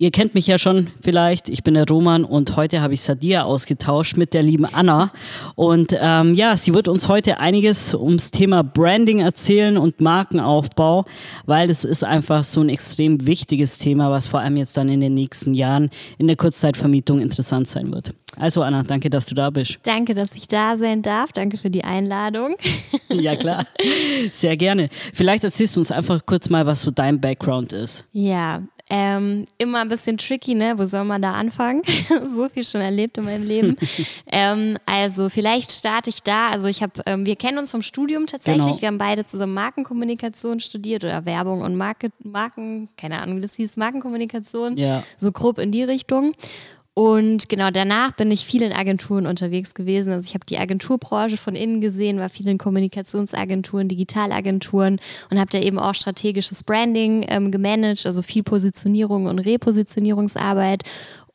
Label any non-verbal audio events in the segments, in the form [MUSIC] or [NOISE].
Ihr kennt mich ja schon vielleicht. Ich bin der Roman und heute habe ich Sadia ausgetauscht mit der lieben Anna. Und ähm, ja, sie wird uns heute einiges ums Thema Branding erzählen und Markenaufbau, weil es ist einfach so ein extrem wichtiges Thema, was vor allem jetzt dann in den nächsten Jahren in der Kurzzeitvermietung interessant sein wird. Also Anna, danke, dass du da bist. Danke, dass ich da sein darf. Danke für die Einladung. [LAUGHS] ja, klar. Sehr gerne. Vielleicht erzählst du uns einfach kurz mal, was so dein Background ist. Ja, ähm, immer ein bisschen tricky, ne? Wo soll man da anfangen? [LAUGHS] so viel schon erlebt in meinem Leben. [LAUGHS] ähm, also vielleicht starte ich da. Also ich habe, ähm, wir kennen uns vom Studium tatsächlich. Genau. Wir haben beide zusammen Markenkommunikation studiert oder Werbung und Market, Marken, keine Ahnung, wie das hieß, Markenkommunikation. Ja. So grob in die Richtung. Und genau danach bin ich viel in Agenturen unterwegs gewesen. Also ich habe die Agenturbranche von innen gesehen, war viel in Kommunikationsagenturen, Digitalagenturen und habe da eben auch strategisches Branding ähm, gemanagt, also viel Positionierung und Repositionierungsarbeit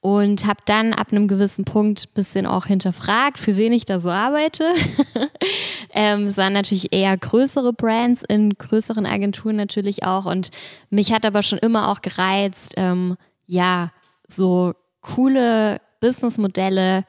und habe dann ab einem gewissen Punkt ein bisschen auch hinterfragt, für wen ich da so arbeite. [LAUGHS] ähm, es waren natürlich eher größere Brands in größeren Agenturen natürlich auch und mich hat aber schon immer auch gereizt, ähm, ja, so coole Businessmodelle,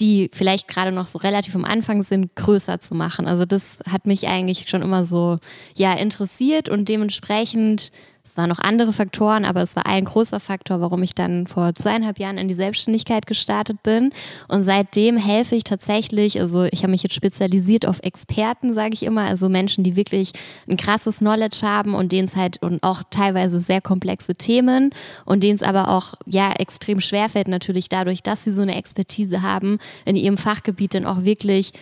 die vielleicht gerade noch so relativ am Anfang sind, größer zu machen. Also das hat mich eigentlich schon immer so ja interessiert und dementsprechend es waren noch andere Faktoren, aber es war ein großer Faktor, warum ich dann vor zweieinhalb Jahren in die Selbstständigkeit gestartet bin. Und seitdem helfe ich tatsächlich, also ich habe mich jetzt spezialisiert auf Experten, sage ich immer, also Menschen, die wirklich ein krasses Knowledge haben und denen es halt und auch teilweise sehr komplexe Themen und denen es aber auch ja extrem schwerfällt natürlich dadurch, dass sie so eine Expertise haben, in ihrem Fachgebiet dann auch wirklich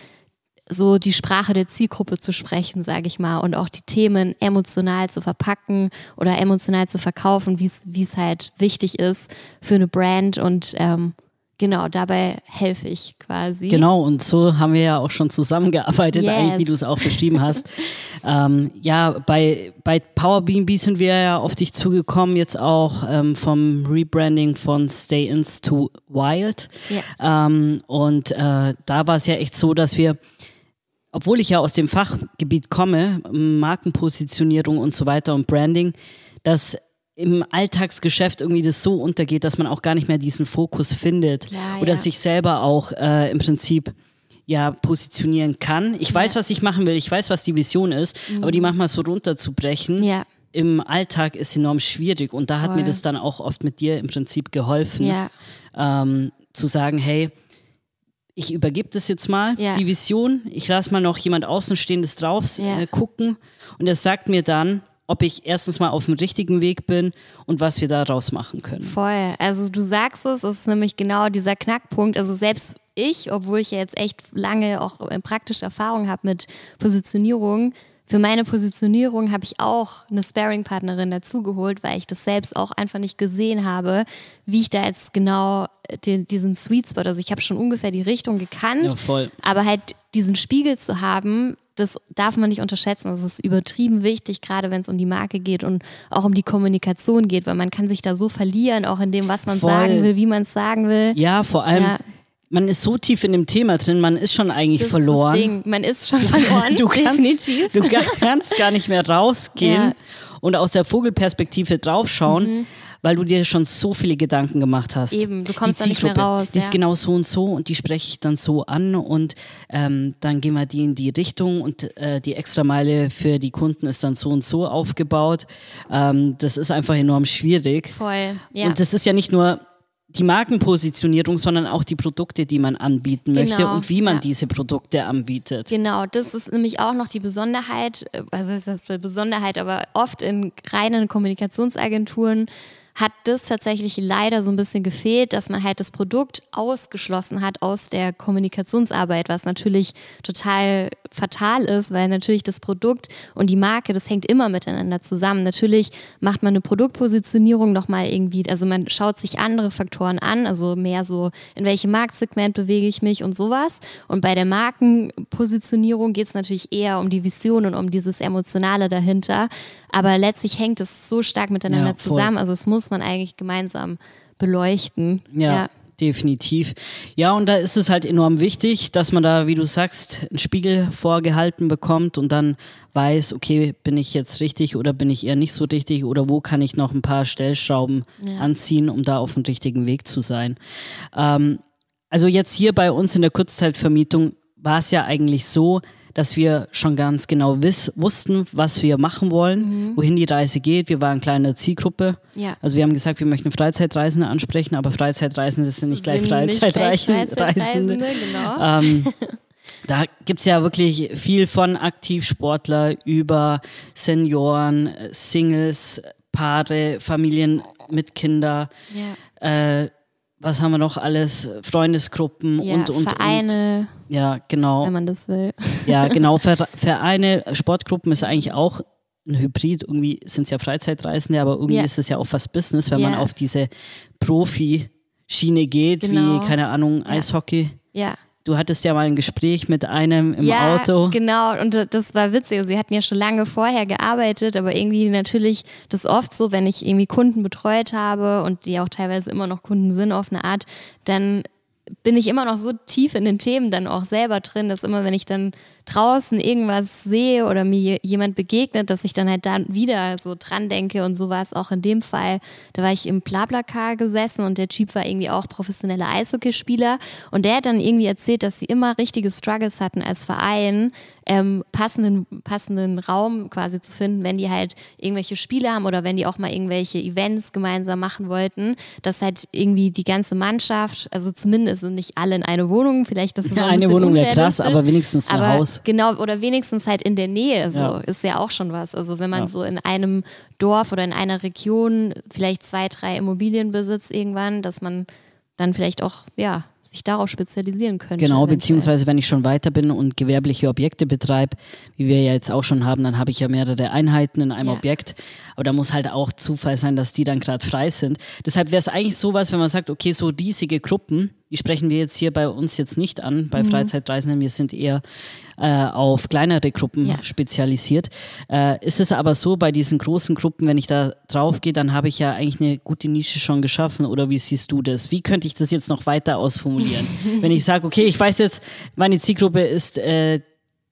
so die Sprache der Zielgruppe zu sprechen, sage ich mal, und auch die Themen emotional zu verpacken oder emotional zu verkaufen, wie es halt wichtig ist für eine Brand und ähm, Genau, dabei helfe ich quasi. Genau, und so haben wir ja auch schon zusammengearbeitet, yes. eigentlich, wie du es auch beschrieben hast. ähm, ja, bei, bei Power BNB sind wir ja auf dich zugekommen, jetzt auch ähm, vom Rebranding von Stay Ins to Wild. Yeah. Ähm, und äh, da war es ja echt so, dass wir obwohl ich ja aus dem Fachgebiet komme, Markenpositionierung und so weiter und Branding, dass im Alltagsgeschäft irgendwie das so untergeht, dass man auch gar nicht mehr diesen Fokus findet Klar, oder ja. sich selber auch äh, im Prinzip ja positionieren kann. Ich weiß, ja. was ich machen will, ich weiß, was die Vision ist, mhm. aber die manchmal so runterzubrechen ja. im Alltag ist enorm schwierig und da hat Voll. mir das dann auch oft mit dir im Prinzip geholfen, ähm, zu sagen, hey, ich übergebe das jetzt mal, ja. die Vision. Ich lasse mal noch jemand Außenstehendes drauf ja. äh, gucken und er sagt mir dann, ob ich erstens mal auf dem richtigen Weg bin und was wir daraus machen können. Voll. Also du sagst es, es ist nämlich genau dieser Knackpunkt. Also selbst ich, obwohl ich ja jetzt echt lange auch praktische Erfahrung habe mit Positionierung, für meine Positionierung habe ich auch eine Sparing-Partnerin dazugeholt, weil ich das selbst auch einfach nicht gesehen habe, wie ich da jetzt genau äh, den, diesen Sweet Spot, also ich habe schon ungefähr die Richtung gekannt, ja, aber halt diesen Spiegel zu haben, das darf man nicht unterschätzen. Das ist übertrieben wichtig, gerade wenn es um die Marke geht und auch um die Kommunikation geht, weil man kann sich da so verlieren, auch in dem, was man Voll. sagen will, wie man es sagen will. Ja, vor allem, ja man ist so tief in dem Thema drin, man ist schon eigentlich das verloren. Ist das Ding. Man ist schon verloren, [LAUGHS] du kannst, definitiv. Du kannst gar nicht mehr rausgehen ja. und aus der Vogelperspektive draufschauen, mhm. weil du dir schon so viele Gedanken gemacht hast. Eben, du kommst da nicht mehr raus. Die ja. ist genau so und so und die spreche ich dann so an und ähm, dann gehen wir die in die Richtung und äh, die Extrameile für die Kunden ist dann so und so aufgebaut. Ähm, das ist einfach enorm schwierig. Voll, ja. Und das ist ja nicht nur die Markenpositionierung, sondern auch die Produkte, die man anbieten genau, möchte und wie man ja. diese Produkte anbietet. Genau, das ist nämlich auch noch die Besonderheit, also ist das Besonderheit, aber oft in reinen Kommunikationsagenturen hat das tatsächlich leider so ein bisschen gefehlt, dass man halt das Produkt ausgeschlossen hat aus der Kommunikationsarbeit, was natürlich total fatal ist, weil natürlich das Produkt und die Marke, das hängt immer miteinander zusammen. Natürlich macht man eine Produktpositionierung nochmal irgendwie, also man schaut sich andere Faktoren an, also mehr so, in welchem Marktsegment bewege ich mich und sowas. Und bei der Markenpositionierung geht es natürlich eher um die Vision und um dieses Emotionale dahinter. Aber letztlich hängt es so stark miteinander ja, zusammen. Also es muss man eigentlich gemeinsam beleuchten. ja. ja definitiv. Ja, und da ist es halt enorm wichtig, dass man da, wie du sagst, einen Spiegel vorgehalten bekommt und dann weiß, okay, bin ich jetzt richtig oder bin ich eher nicht so richtig oder wo kann ich noch ein paar Stellschrauben ja. anziehen, um da auf dem richtigen Weg zu sein. Ähm, also jetzt hier bei uns in der Kurzzeitvermietung war es ja eigentlich so, dass wir schon ganz genau wiss, wussten, was wir machen wollen, mhm. wohin die Reise geht. Wir waren eine kleine Zielgruppe. Ja. Also wir haben gesagt, wir möchten Freizeitreisende ansprechen, aber Freizeitreisende sind nicht gleich Freizeitreisende. Freizeitreisende genau. [LAUGHS] Ähm, [LAUGHS] da gibt es ja wirklich viel von Aktivsportler über Senioren, Singles, Paare, Familien mit Kindern. Ja. Äh, was haben wir noch alles? Freundesgruppen ja, und, und Vereine. Und. Ja, genau. Wenn man das will. Ja, [LAUGHS] genau. Vereine, Sportgruppen ist eigentlich auch ein Hybrid. Irgendwie sind es ja Freizeitreisende, aber irgendwie ja. ist es ja auch fast Business, wenn ja. man auf diese Profi-Schiene geht, genau. wie, keine Ahnung, Eishockey. Ja. Du hattest ja mal ein Gespräch mit einem im ja, Auto. Genau, und das war witzig. Sie hatten ja schon lange vorher gearbeitet, aber irgendwie natürlich das oft so, wenn ich irgendwie Kunden betreut habe und die auch teilweise immer noch Kunden sind auf eine Art, dann bin ich immer noch so tief in den Themen dann auch selber drin, dass immer, wenn ich dann draußen irgendwas sehe oder mir jemand begegnet, dass ich dann halt da wieder so dran denke und so war es auch in dem Fall. Da war ich im Blablacar gesessen und der Typ war irgendwie auch professioneller Eishockeyspieler und der hat dann irgendwie erzählt, dass sie immer richtige Struggles hatten als Verein, ähm, passenden, passenden Raum quasi zu finden, wenn die halt irgendwelche Spiele haben oder wenn die auch mal irgendwelche Events gemeinsam machen wollten, dass halt irgendwie die ganze Mannschaft, also zumindest nicht alle in eine Wohnung, vielleicht das ist ja, eine Wohnung wäre krass, aber wenigstens ein Haus Genau, oder wenigstens halt in der Nähe, so ja. ist ja auch schon was. Also wenn man ja. so in einem Dorf oder in einer Region vielleicht zwei, drei Immobilien besitzt irgendwann, dass man dann vielleicht auch, ja, sich darauf spezialisieren könnte. Genau, eventuell. beziehungsweise wenn ich schon weiter bin und gewerbliche Objekte betreibe, wie wir ja jetzt auch schon haben, dann habe ich ja mehrere Einheiten in einem ja. Objekt. Aber da muss halt auch Zufall sein, dass die dann gerade frei sind. Deshalb wäre es eigentlich sowas, wenn man sagt, okay, so riesige Gruppen, die sprechen wir jetzt hier bei uns jetzt nicht an, bei mhm. Freizeitreisenden. Wir sind eher äh, auf kleinere Gruppen ja. spezialisiert. Äh, ist es aber so, bei diesen großen Gruppen, wenn ich da drauf gehe, dann habe ich ja eigentlich eine gute Nische schon geschaffen. Oder wie siehst du das? Wie könnte ich das jetzt noch weiter ausformulieren? [LAUGHS] wenn ich sage, okay, ich weiß jetzt, meine Zielgruppe ist äh,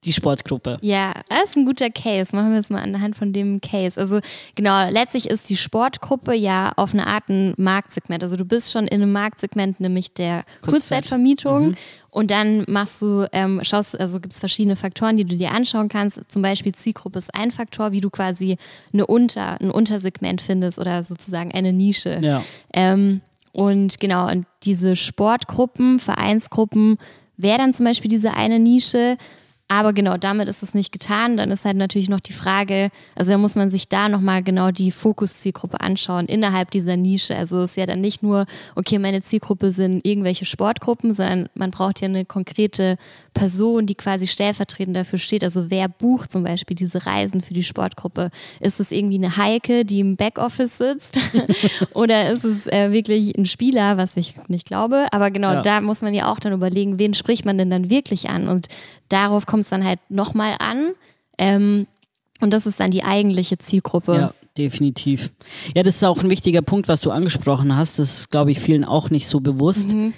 die Sportgruppe. Ja, das ist ein guter Case. Machen wir es mal anhand von dem Case. Also genau, letztlich ist die Sportgruppe ja auf eine Art ein Marktsegment. Also du bist schon in einem Marktsegment, nämlich der Kurzzeitvermietung. Mhm. Und dann machst du, ähm, schaust, also gibt es verschiedene Faktoren, die du dir anschauen kannst. Zum Beispiel Zielgruppe ist ein Faktor, wie du quasi eine Unter, ein Untersegment findest oder sozusagen eine Nische. Ja. Ähm, und genau, und diese Sportgruppen, Vereinsgruppen wäre dann zum Beispiel diese eine Nische. Aber genau, damit ist es nicht getan. Dann ist halt natürlich noch die Frage, also da muss man sich da nochmal genau die Fokuszielgruppe anschauen innerhalb dieser Nische. Also es ist ja dann nicht nur, okay, meine Zielgruppe sind irgendwelche Sportgruppen, sondern man braucht ja eine konkrete Person, die quasi stellvertretend dafür steht. Also wer bucht zum Beispiel diese Reisen für die Sportgruppe? Ist es irgendwie eine Heike, die im Backoffice sitzt? [LAUGHS] Oder ist es äh, wirklich ein Spieler, was ich nicht glaube? Aber genau, ja. da muss man ja auch dann überlegen, wen spricht man denn dann wirklich an? Und darauf kommt es dann halt nochmal an. Ähm, und das ist dann die eigentliche Zielgruppe. Ja, definitiv. Ja, das ist auch ein wichtiger Punkt, was du angesprochen hast. Das ist, glaube ich, vielen auch nicht so bewusst. Mhm.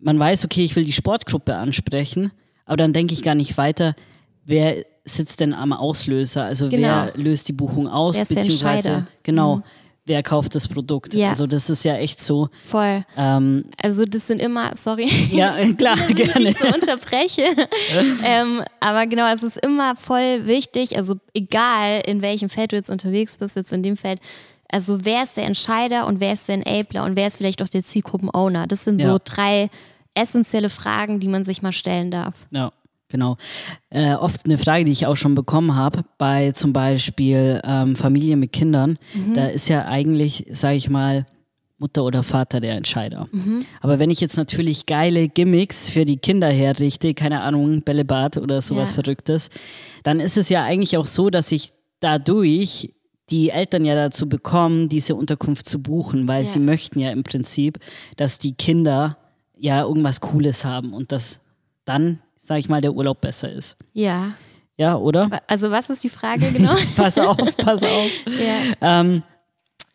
Man weiß, okay, ich will die Sportgruppe ansprechen, aber dann denke ich gar nicht weiter, wer sitzt denn am Auslöser? Also genau. wer löst die Buchung aus? Wer ist beziehungsweise, genau. Mhm wer kauft das Produkt. Ja. Also das ist ja echt so. Voll. Ähm, also das sind immer, sorry. Ja, [LAUGHS] [LAUGHS] klar, [LAUGHS] gerne. ich so unterbreche. ähm, aber genau, es ist immer voll wichtig, also egal in welchem Feld du jetzt unterwegs bist, jetzt in dem Feld, also wer ist der Entscheider und wer ist der Enabler und wer ist vielleicht auch der Zielgruppen-Owner? Das sind ja. so drei essentielle Fragen, die man sich mal stellen darf. Ja. Genau. Äh, oft eine Frage, die ich auch schon bekommen habe, bei zum Beispiel ähm, Familie mit Kindern. Mhm. Da ist ja eigentlich, sage ich mal, Mutter oder Vater der Entscheider. Mhm. Aber wenn ich jetzt natürlich geile Gimmicks für die Kinder herrichte, keine Ahnung, Bällebad oder sowas ja. Verrücktes, dann ist es ja eigentlich auch so, dass ich dadurch die Eltern ja dazu bekommen, diese Unterkunft zu buchen, weil ja. sie möchten ja im Prinzip, dass die Kinder ja irgendwas Cooles haben und dass dann, sage ich mal, der Urlaub besser ist. Ja. Ja, oder? Also was ist die Frage genau? [LAUGHS] pass auf, pass auf. [LAUGHS] ja. Ähm,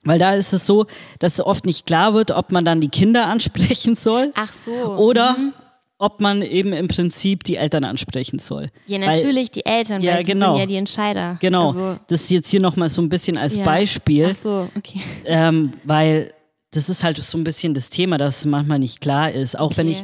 weil da ist es so, dass oft nicht klar wird, ob man dann die Kinder [LAUGHS] ansprechen soll. Ach so. Oder mhm. ob man eben im Prinzip die Eltern ansprechen soll. Ja, natürlich weil, die Eltern, ja, weil die genau. sind ja die Entscheider. Genau. Also, das ist jetzt hier nochmal so ein bisschen als ja. Beispiel. Ach so, okay. Ähm, weil das ist halt so ein bisschen das Thema, das manchmal nicht klar ist. Auch okay. wenn ich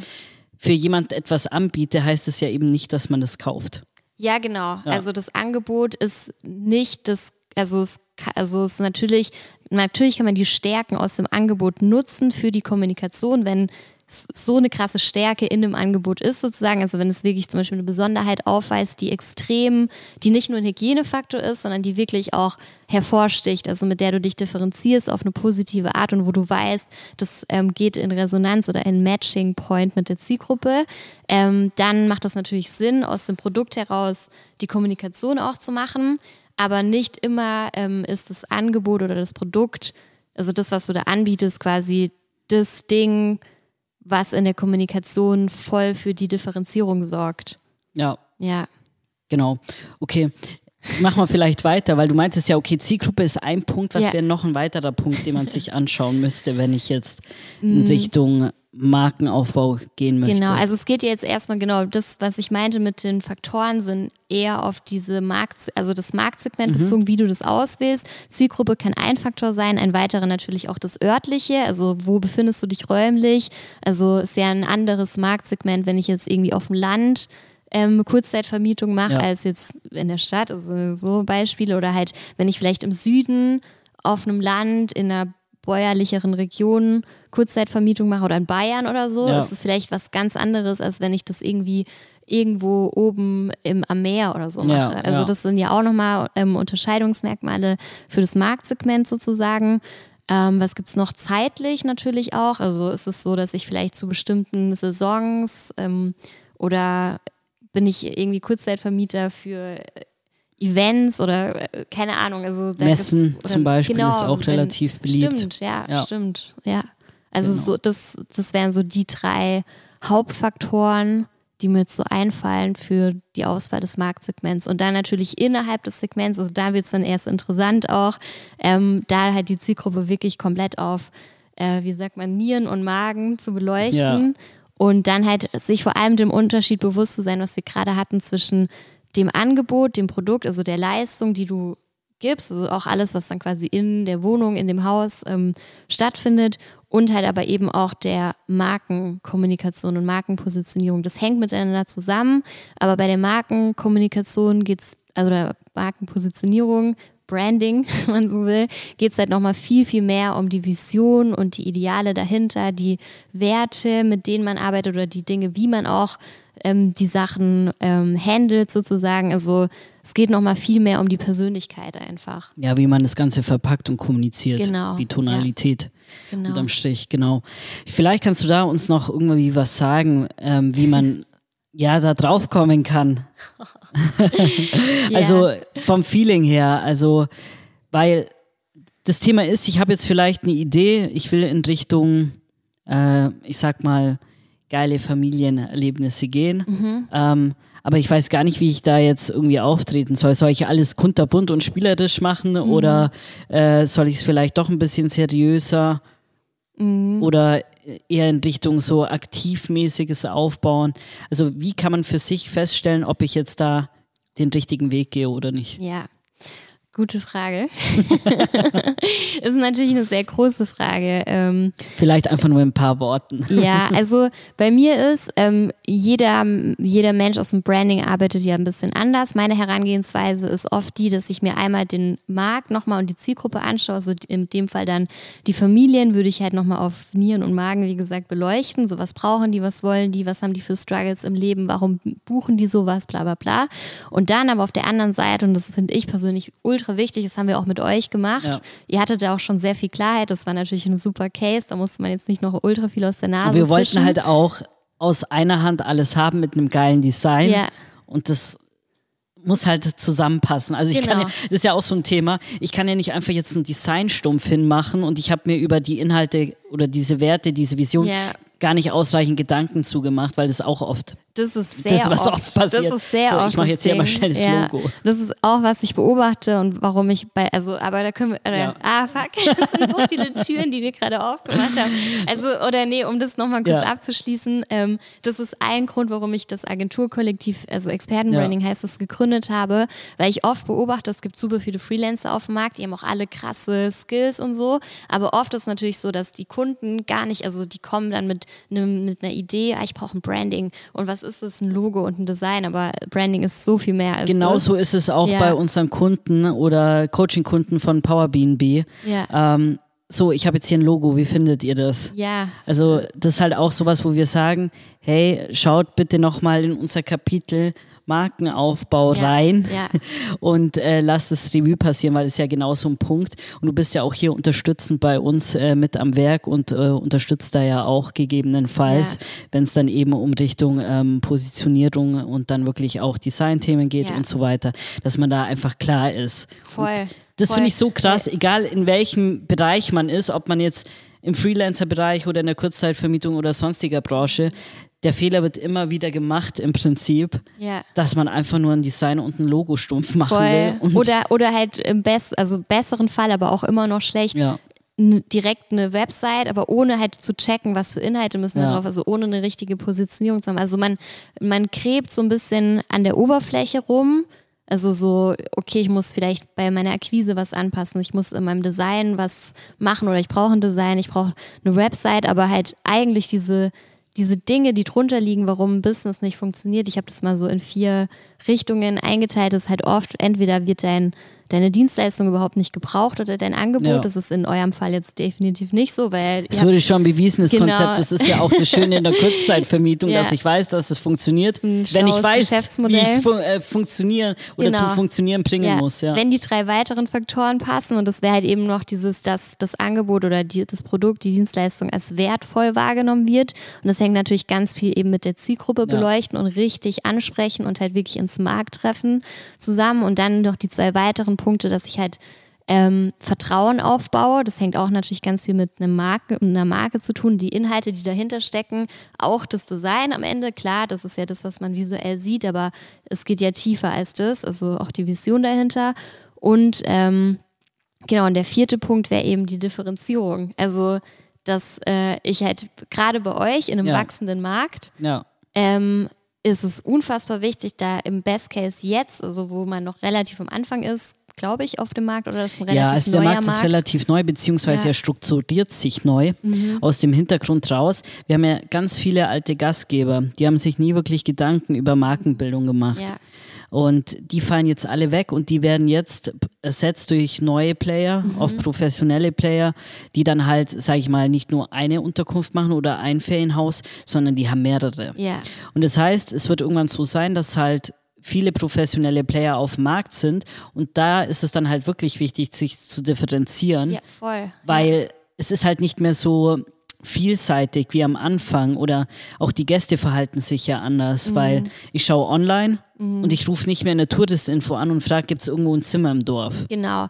für jemand etwas anbiete, heißt es ja eben nicht, dass man das kauft. Ja, genau. Ja. Also das Angebot ist nicht das, also es, also es ist natürlich natürlich kann man die Stärken aus dem Angebot nutzen für die Kommunikation, wenn so eine krasse Stärke in dem Angebot ist, sozusagen. Also wenn es wirklich zum Beispiel eine Besonderheit aufweist, die extrem, die nicht nur ein Hygienefaktor ist, sondern die wirklich auch hervorsticht, also mit der du dich differenzierst auf eine positive Art und wo du weißt, das ähm, geht in Resonanz oder in Matching Point mit der Zielgruppe, ähm, dann macht das natürlich Sinn, aus dem Produkt heraus die Kommunikation auch zu machen aber nicht immer ähm, ist das Angebot oder das Produkt, also das, was du da anbietest, quasi das Ding, was in der Kommunikation voll für die Differenzierung sorgt. Ja. Ja. Genau. Okay. Machen wir vielleicht weiter, weil du meintest ja, okay, Zielgruppe ist ein Punkt, was ja. wäre noch ein weiterer Punkt, den man sich [LAUGHS] anschauen müsste, wenn ich jetzt in mm. Richtung Markenaufbau gehen möchte. Genau, also es geht jetzt erstmal genau, das, was ich meinte mit den Faktoren, sind eher auf diese Markt, also das Marktsegment mhm. bezogen, wie du das auswählst. Zielgruppe kann ein Faktor sein, ein weiterer natürlich auch das örtliche, also wo befindest du dich räumlich. Also ist ja ein anderes Marktsegment, wenn ich jetzt irgendwie auf dem Land ähm, Kurzzeitvermietung mache, ja. als jetzt in der Stadt, also so Beispiele. Oder halt, wenn ich vielleicht im Süden auf einem Land in einer bäuerlicheren Regionen Kurzzeitvermietung mache oder in Bayern oder so, ja. ist es vielleicht was ganz anderes, als wenn ich das irgendwie irgendwo oben im, am Meer oder so mache. Ja, also ja. das sind ja auch nochmal ähm, Unterscheidungsmerkmale für das Marktsegment sozusagen. Ähm, was gibt es noch zeitlich natürlich auch? Also ist es so, dass ich vielleicht zu bestimmten Saisons ähm, oder bin ich irgendwie Kurzzeitvermieter für Events oder äh, keine Ahnung. Also Messen oder, zum Beispiel genau, ist auch relativ beliebt. Stimmt, ja, ja. stimmt, ja. Also genau. so, das, das wären so die drei Hauptfaktoren, die mir jetzt so einfallen für die Auswahl des Marktsegments. Und dann natürlich innerhalb des Segments, also da wird es dann erst interessant auch, ähm, da halt die Zielgruppe wirklich komplett auf, äh, wie sagt man, Nieren und Magen zu beleuchten. Ja. Und dann halt sich vor allem dem Unterschied bewusst zu sein, was wir gerade hatten zwischen dem Angebot, dem Produkt, also der Leistung, die du gibst, also auch alles, was dann quasi in der Wohnung, in dem Haus ähm, stattfindet und halt aber eben auch der Markenkommunikation und Markenpositionierung. Das hängt miteinander zusammen, aber bei der Markenkommunikation geht es, also der Markenpositionierung, Branding, [LAUGHS] wenn man so will, geht es halt nochmal viel, viel mehr um die Vision und die Ideale dahinter, die Werte, mit denen man arbeitet oder die Dinge, wie man auch ähm, die Sachen ähm, handelt sozusagen. Also es geht nochmal viel mehr um die Persönlichkeit einfach. Ja, wie man das Ganze verpackt und kommuniziert. Genau. Die Tonalität. Ja. Genau. Unterm Strich, genau. Vielleicht kannst du da uns noch irgendwie was sagen, ähm, wie man ja da drauf kommen kann. [LAUGHS] also ja. vom Feeling her, also weil das Thema ist, ich habe jetzt vielleicht eine Idee, ich will in Richtung, äh, ich sag mal, geile Familienerlebnisse gehen. Mhm. Ähm, aber ich weiß gar nicht, wie ich da jetzt irgendwie auftreten soll. Soll ich alles kunterbunt und spielerisch machen mhm. oder äh, soll ich es vielleicht doch ein bisschen seriöser mhm. oder eher in Richtung so aktivmäßiges Aufbauen? Also wie kann man für sich feststellen, ob ich jetzt da den richtigen Weg gehe oder nicht? Ja, Gute Frage. [LAUGHS] ist natürlich eine sehr große Frage. Ähm, Vielleicht einfach nur in ein paar Worten. ja, [LAUGHS] also bei mir ist, ähm, jeder, jeder Mensch aus dem Branding arbeitet ja ein bisschen anders. Meine Herangehensweise ist oft die, dass ich mir einmal den Markt nochmal und die Zielgruppe anschaue. Also in dem Fall dann die Familien würde ich halt nochmal auf Nieren und Magen, wie gesagt, beleuchten. So was brauchen die, was wollen die, was haben die für Struggles im Leben, warum buchen die sowas, bla bla bla. Und dann aber auf der anderen Seite, und das finde ich persönlich ultra ultra wichtig. Das haben wir auch mit euch gemacht. Ja. Ihr hattet da auch schon sehr viel Klarheit. Das war natürlich ein super Case. Da musste man jetzt nicht noch ultra viel aus der Nase. Und wir fischen. wollten halt auch aus einer Hand alles haben mit einem geilen Design. Ja. Und das muss halt zusammenpassen. Also ich genau. kann ja, das ist ja auch so ein Thema. Ich kann ja nicht einfach jetzt einen Designstumpf hinmachen und ich habe mir über die Inhalte oder diese Werte, diese Vision yeah. Gar nicht ausreichend Gedanken zugemacht, weil das auch oft das ist sehr das, was oft, oft passiert. Das ist sehr so, oft ich mache jetzt hier mal schnell das ja, Logo. Das ist auch, was ich beobachte und warum ich bei, also, aber da können wir, oder, ja. ah, fuck, [LAUGHS] das sind so viele Türen, die wir gerade aufgemacht haben. Also, oder nee, um das nochmal kurz ja. abzuschließen, ähm, das ist ein Grund, warum ich das Agenturkollektiv, also Expertenbranding heißt es, gegründet habe, weil ich oft beobachte, es gibt super viele Freelancer auf dem Markt, die haben auch alle krasse Skills und so, aber oft ist es natürlich so, dass die Kunden gar nicht, also die kommen dann mit, ne, mit einer Idee, ah, ich brauche ein Branding und was ist es, ein Logo und ein Design, aber Branding ist so viel mehr als Genauso das. ist es auch ja. bei unseren Kunden oder Coaching-Kunden von PowerBNB. Ja. Ähm, so, ich habe jetzt hier ein Logo, wie findet ihr das? Ja. Also das ist halt auch sowas, wo wir sagen, hey, schaut bitte nochmal in unser Kapitel Markenaufbau ja, rein ja. [LAUGHS] und äh, lass das Revue passieren, weil es ja genau so ein Punkt. Und du bist ja auch hier unterstützend bei uns äh, mit am Werk und äh, unterstützt da ja auch gegebenenfalls, ja. wenn es dann eben um Richtung ähm, Positionierung und dann wirklich auch Designthemen geht und so weiter, dass man da einfach klar ist. Voll. Und das finde ich so krass, egal in welchem Bereich man ist, ob man jetzt im Freelancer-Bereich oder in der Kurzzeitvermietung oder sonstiger Branche, der Fehler wird immer wieder gemacht im Prinzip, ja. dass man einfach nur ein Design und ein Logo stumpf machen Voll. will. oder, oder halt im best, also besseren Fall, aber auch immer noch schlecht. Ja. Direkt eine Website, aber ohne halt zu checken, was für Inhalte müssen da drauf, also ohne eine richtige Positionierung zu haben. Also man, man gräbt so ein bisschen an der Oberfläche rum, also so, okay, ich muss vielleicht bei meiner Akquise was anpassen, ich muss in meinem Design was machen oder ich brauche ein Design, ich brauche eine Website, aber halt eigentlich diese diese Dinge, die drunter liegen, warum ein Business nicht funktioniert, ich habe das mal so in vier Richtungen eingeteilt, das ist halt oft, entweder wird dein deine Dienstleistung überhaupt nicht gebraucht oder dein Angebot. Ja. Das ist in eurem Fall jetzt definitiv nicht so, weil. Es wurde schon bewiesen, das genau. Konzept. Das ist ja auch das Schöne in der [LAUGHS] Kurzzeitvermietung, ja. dass ich weiß, dass es funktioniert. Wenn ich weiß, wie es fun äh, funktionieren oder genau. zum Funktionieren bringen ja. muss. Ja. Wenn die drei weiteren Faktoren passen und das wäre halt eben noch dieses, dass das Angebot oder die, das Produkt, die Dienstleistung als wertvoll wahrgenommen wird. Und das hängt natürlich ganz viel eben mit der Zielgruppe beleuchten und richtig ansprechen und halt wirklich ins Markt treffen zusammen. Und dann noch die zwei weiteren Punkte, dass ich halt ähm, Vertrauen aufbaue. Das hängt auch natürlich ganz viel mit, einem Marke, einer Marke zu tun. Die Inhalte, die dahinter stecken, auch das Design am Ende. Klar, das ist ja das, was man visuell sieht, aber es geht ja tiefer als das. Also auch die Vision dahinter. Und ähm, genau, und der vierte Punkt wäre eben die Differenzierung. Also, dass äh, ich halt gerade bei euch in einem ja. wachsenden Markt ja. ähm, ist es unfassbar wichtig, da im Best Case jetzt, also wo man noch relativ am Anfang ist, glaube ich, auf dem Markt oder ist ein relativ Ja, also der Markt, Markt ist relativ neu, beziehungsweise ja. er strukturiert sich neu mhm. aus dem Hintergrund raus. Wir haben ja ganz viele alte Gastgeber, die haben sich nie wirklich Gedanken über Markenbildung gemacht. Ja. Und die fallen jetzt alle weg und die werden jetzt ersetzt durch neue Player, mhm. oft professionelle Player, die dann halt, sage ich mal, nicht nur eine Unterkunft machen oder ein Ferienhaus, sondern die haben mehrere. Ja. Und das heißt, es wird irgendwann so sein, dass halt viele professionelle Player auf dem Markt sind und da ist es dann halt wirklich wichtig, sich zu differenzieren. Ja, voll. Weil ja. es ist halt nicht mehr so vielseitig wie am Anfang oder auch die Gäste verhalten sich ja anders, mhm. weil ich schaue online mhm. und ich rufe nicht mehr eine Touristinnenfo an und frage, gibt es irgendwo ein Zimmer im Dorf? Genau.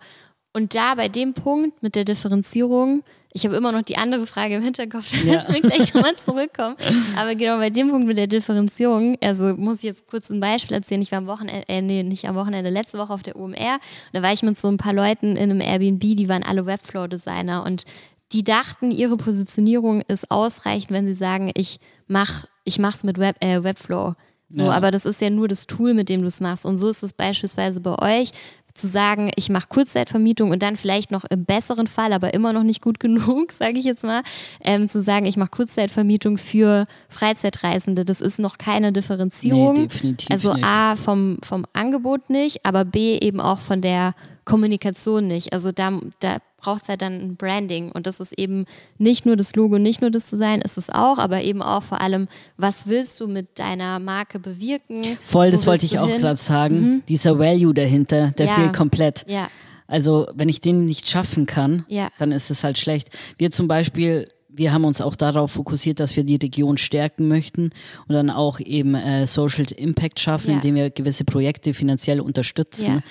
Und da bei dem Punkt mit der Differenzierung, ich habe immer noch die andere Frage im Hinterkopf, da ja. müssen wir gleich nochmal zurückkommen. Aber genau bei dem Punkt mit der Differenzierung, also muss ich jetzt kurz ein Beispiel erzählen. Ich war am Wochenende, äh, nee, nicht am Wochenende, letzte Woche auf der OMR. Da war ich mit so ein paar Leuten in einem Airbnb, die waren alle Webflow-Designer und die dachten, ihre Positionierung ist ausreichend, wenn sie sagen, ich mach, ich mach's mit Web, äh, Webflow. So, ja. aber das ist ja nur das Tool, mit dem du es machst. Und so ist es beispielsweise bei euch zu sagen, ich mache Kurzzeitvermietung und dann vielleicht noch im besseren Fall, aber immer noch nicht gut genug, [LAUGHS] sage ich jetzt mal, ähm, zu sagen, ich mache Kurzzeitvermietung für Freizeitreisende. Das ist noch keine Differenzierung. Nee, definitiv also. A vom, vom Angebot nicht, aber B eben auch von der Kommunikation nicht. Also da, da braucht es halt dann ein Branding. Und das ist eben nicht nur das Logo, nicht nur das Design, ist es auch, aber eben auch vor allem, was willst du mit deiner Marke bewirken? Voll, das wollte ich auch gerade sagen. Mhm. Dieser Value dahinter, der ja. fehlt komplett. Ja. Also wenn ich den nicht schaffen kann, Ja. dann ist es halt schlecht. Wir zum Beispiel, wir haben uns auch darauf fokussiert, dass wir die Region stärken möchten und dann auch eben äh, Social Impact schaffen, Ja. indem wir gewisse Projekte finanziell unterstützen.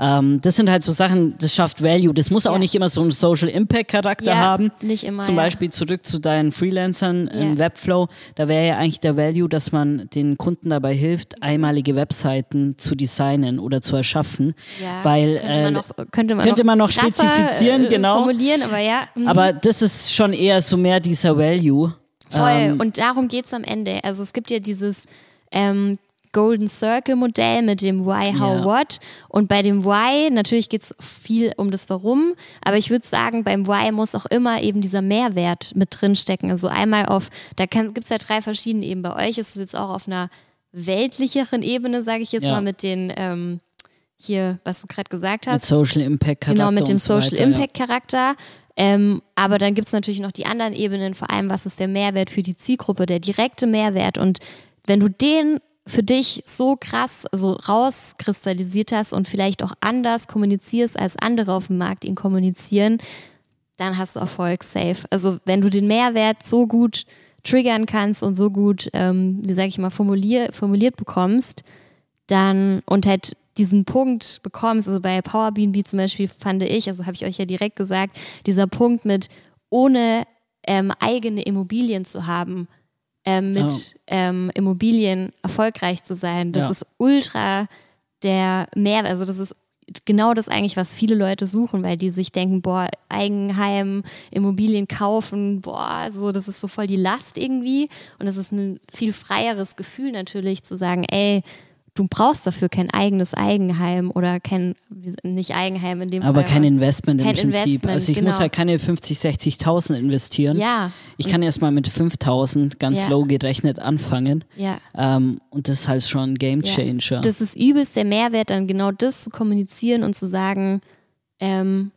Ähm, das sind halt so Sachen, das schafft Value. Das muss auch Ja. nicht immer so einen Social Impact Charakter Ja, haben. nicht immer, Zum ja. Beispiel zurück zu deinen Freelancern im Ja. Webflow. Da wäre ja eigentlich der Value, dass man den Kunden dabei hilft, einmalige Webseiten zu designen oder zu erschaffen. Ja, Weil könnte man äh, noch, könnte man könnte noch, man noch spezifizieren, äh, genau. formulieren, aber ja. mhm. Aber das ist schon eher so mehr dieser Value. Voll. Ähm, und darum geht es am Ende. Also es gibt ja dieses ähm, Golden Circle Modell mit dem Why, How, Ja. What. Und bei dem Why, natürlich geht es viel um das Warum, aber ich würde sagen, beim Why muss auch immer eben dieser Mehrwert mit drin stecken. Also einmal auf, da gibt es ja drei verschiedene Ebenen. Bei euch ist es jetzt auch auf einer weltlicheren Ebene, sage ich jetzt Ja. mal, mit den ähm, hier, was du gerade gesagt mit hast. Social Impact Charakter. Genau, mit dem Social weiter, Impact Charakter. Ähm, aber dann gibt es natürlich noch die anderen Ebenen, vor allem was ist der Mehrwert für die Zielgruppe, der direkte Mehrwert. Und wenn du den für dich so krass so rauskristallisiert hast und vielleicht auch anders kommunizierst, als andere auf dem Markt ihn kommunizieren, dann hast du Erfolg safe. Also wenn du den Mehrwert so gut triggern kannst und so gut, ähm, wie sage ich mal, formulier, formuliert bekommst, dann und halt diesen Punkt bekommst, also bei Power BNB zum Beispiel fand ich, also habe ich euch ja direkt gesagt, dieser Punkt mit ohne ähm, eigene Immobilien zu haben, ähm, mit Oh. ähm, Immobilien erfolgreich zu sein, das Ja. ist ultra der Mehrwert, also das ist genau das eigentlich, was viele Leute suchen, weil die sich denken, boah, Eigenheim, Immobilien kaufen, boah, so, das ist so voll die Last irgendwie. Und es ist ein viel freieres Gefühl natürlich zu sagen, ey, du brauchst dafür kein eigenes Eigenheim oder kein, nicht Eigenheim in dem Aber Fall. kein Investment im Kein Prinzip. Investment, also ich genau. muss halt keine 50, 60.000 investieren. Ja. Ich kann erst mal mit 5.000 ganz Ja. low gerechnet anfangen. Ja. Ähm, und das ist halt schon ein Game Ja. Changer. Das ist übelst der Mehrwert, dann genau das zu kommunizieren und zu sagen, ähm,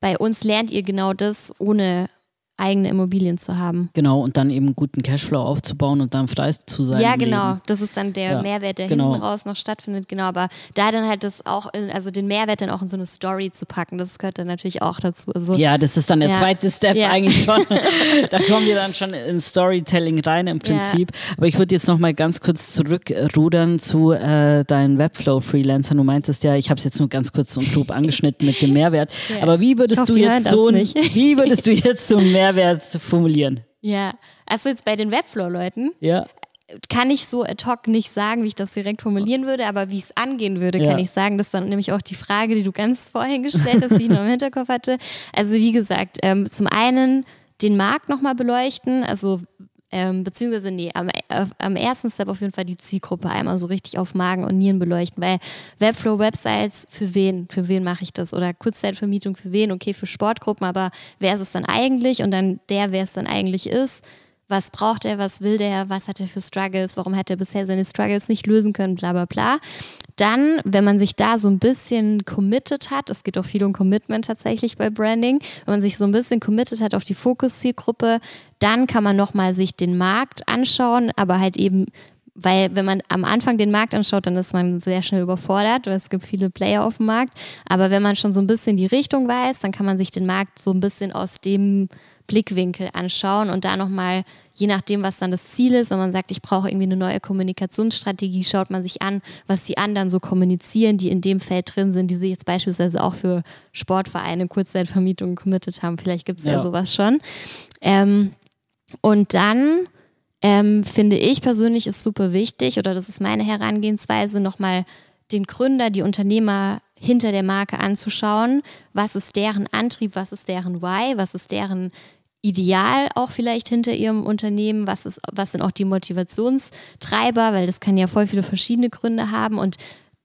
bei uns lernt ihr genau das, ohne eigene Immobilien zu haben. genau, und dann eben guten Cashflow aufzubauen und dann frei zu sein. Ja, genau. Leben. Das ist dann der Ja, Mehrwert, der genau. hinten raus noch stattfindet. Genau, aber da dann halt das auch, in, also den Mehrwert dann auch in so eine Story zu packen, das gehört dann natürlich auch dazu. Also, Ja, das ist dann der Ja. zweite Step Ja. eigentlich schon. [LAUGHS] da kommen wir dann schon in Storytelling rein im Prinzip. Aber ich würde jetzt noch mal ganz kurz zurückrudern zu äh, deinen Webflow-Freelancern. Du meintest ja, ich habe es jetzt nur ganz kurz und grob angeschnitten mit dem Mehrwert. [LAUGHS] Aber wie würdest hoffe, du jetzt so, ein- wie würdest du jetzt so einen Mehrwert [LAUGHS] formulieren? ja. Also jetzt bei den Webflow-Leuten Ja. kann ich so ad hoc nicht sagen, wie ich das direkt formulieren würde, aber wie es angehen würde, Ja. kann ich sagen. Das ist dann nämlich auch die Frage, die du ganz vorhin gestellt hast, die ich noch im Hinterkopf hatte. Also wie gesagt, ähm, zum einen den Markt nochmal beleuchten, also ähm, beziehungsweise nee, am, äh, am ersten Step auf jeden Fall die Zielgruppe einmal so richtig auf Magen und Nieren beleuchten, weil Webflow-Websites, für wen, für wen mache ich das? Oder Kurzzeitvermietung für wen? Okay, für Sportgruppen, aber wer ist es dann eigentlich? Und dann der, wer es dann eigentlich ist, was braucht er, was will der, was hat er für Struggles, warum hat er bisher seine Struggles nicht lösen können, bla bla bla. Dann, wenn man sich da so ein bisschen committed hat, es geht auch viel um Commitment tatsächlich bei Branding, wenn man sich so ein bisschen committed hat auf die Fokus-Zielgruppe, dann kann man nochmal sich den Markt anschauen, aber halt eben weil wenn man am Anfang den Markt anschaut, dann ist man sehr schnell überfordert, weil es gibt viele Player auf dem Markt. Aber wenn man schon so ein bisschen die Richtung weiß, dann kann man sich den Markt so ein bisschen aus dem Blickwinkel anschauen und da nochmal, je nachdem, was dann das Ziel ist, wenn man sagt, ich brauche irgendwie eine neue Kommunikationsstrategie, schaut man sich an, was die anderen so kommunizieren, die in dem Feld drin sind, die sich jetzt beispielsweise auch für Sportvereine, Kurzzeitvermietungen committed haben. Vielleicht gibt es ja. Ja. sowas schon. Ähm, und dann ähm, finde ich persönlich ist super wichtig, oder das ist meine Herangehensweise, nochmal den Gründer, die Unternehmer hinter der Marke anzuschauen. Was ist deren Antrieb, was ist deren Why, was ist deren Ideal auch vielleicht hinter ihrem Unternehmen, was, ist, was sind auch die Motivationstreiber, weil das kann ja voll viele verschiedene Gründe haben und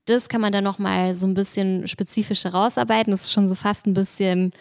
das kann man dann nochmal so ein bisschen spezifischer rausarbeiten. Das ist schon so fast ein bisschen,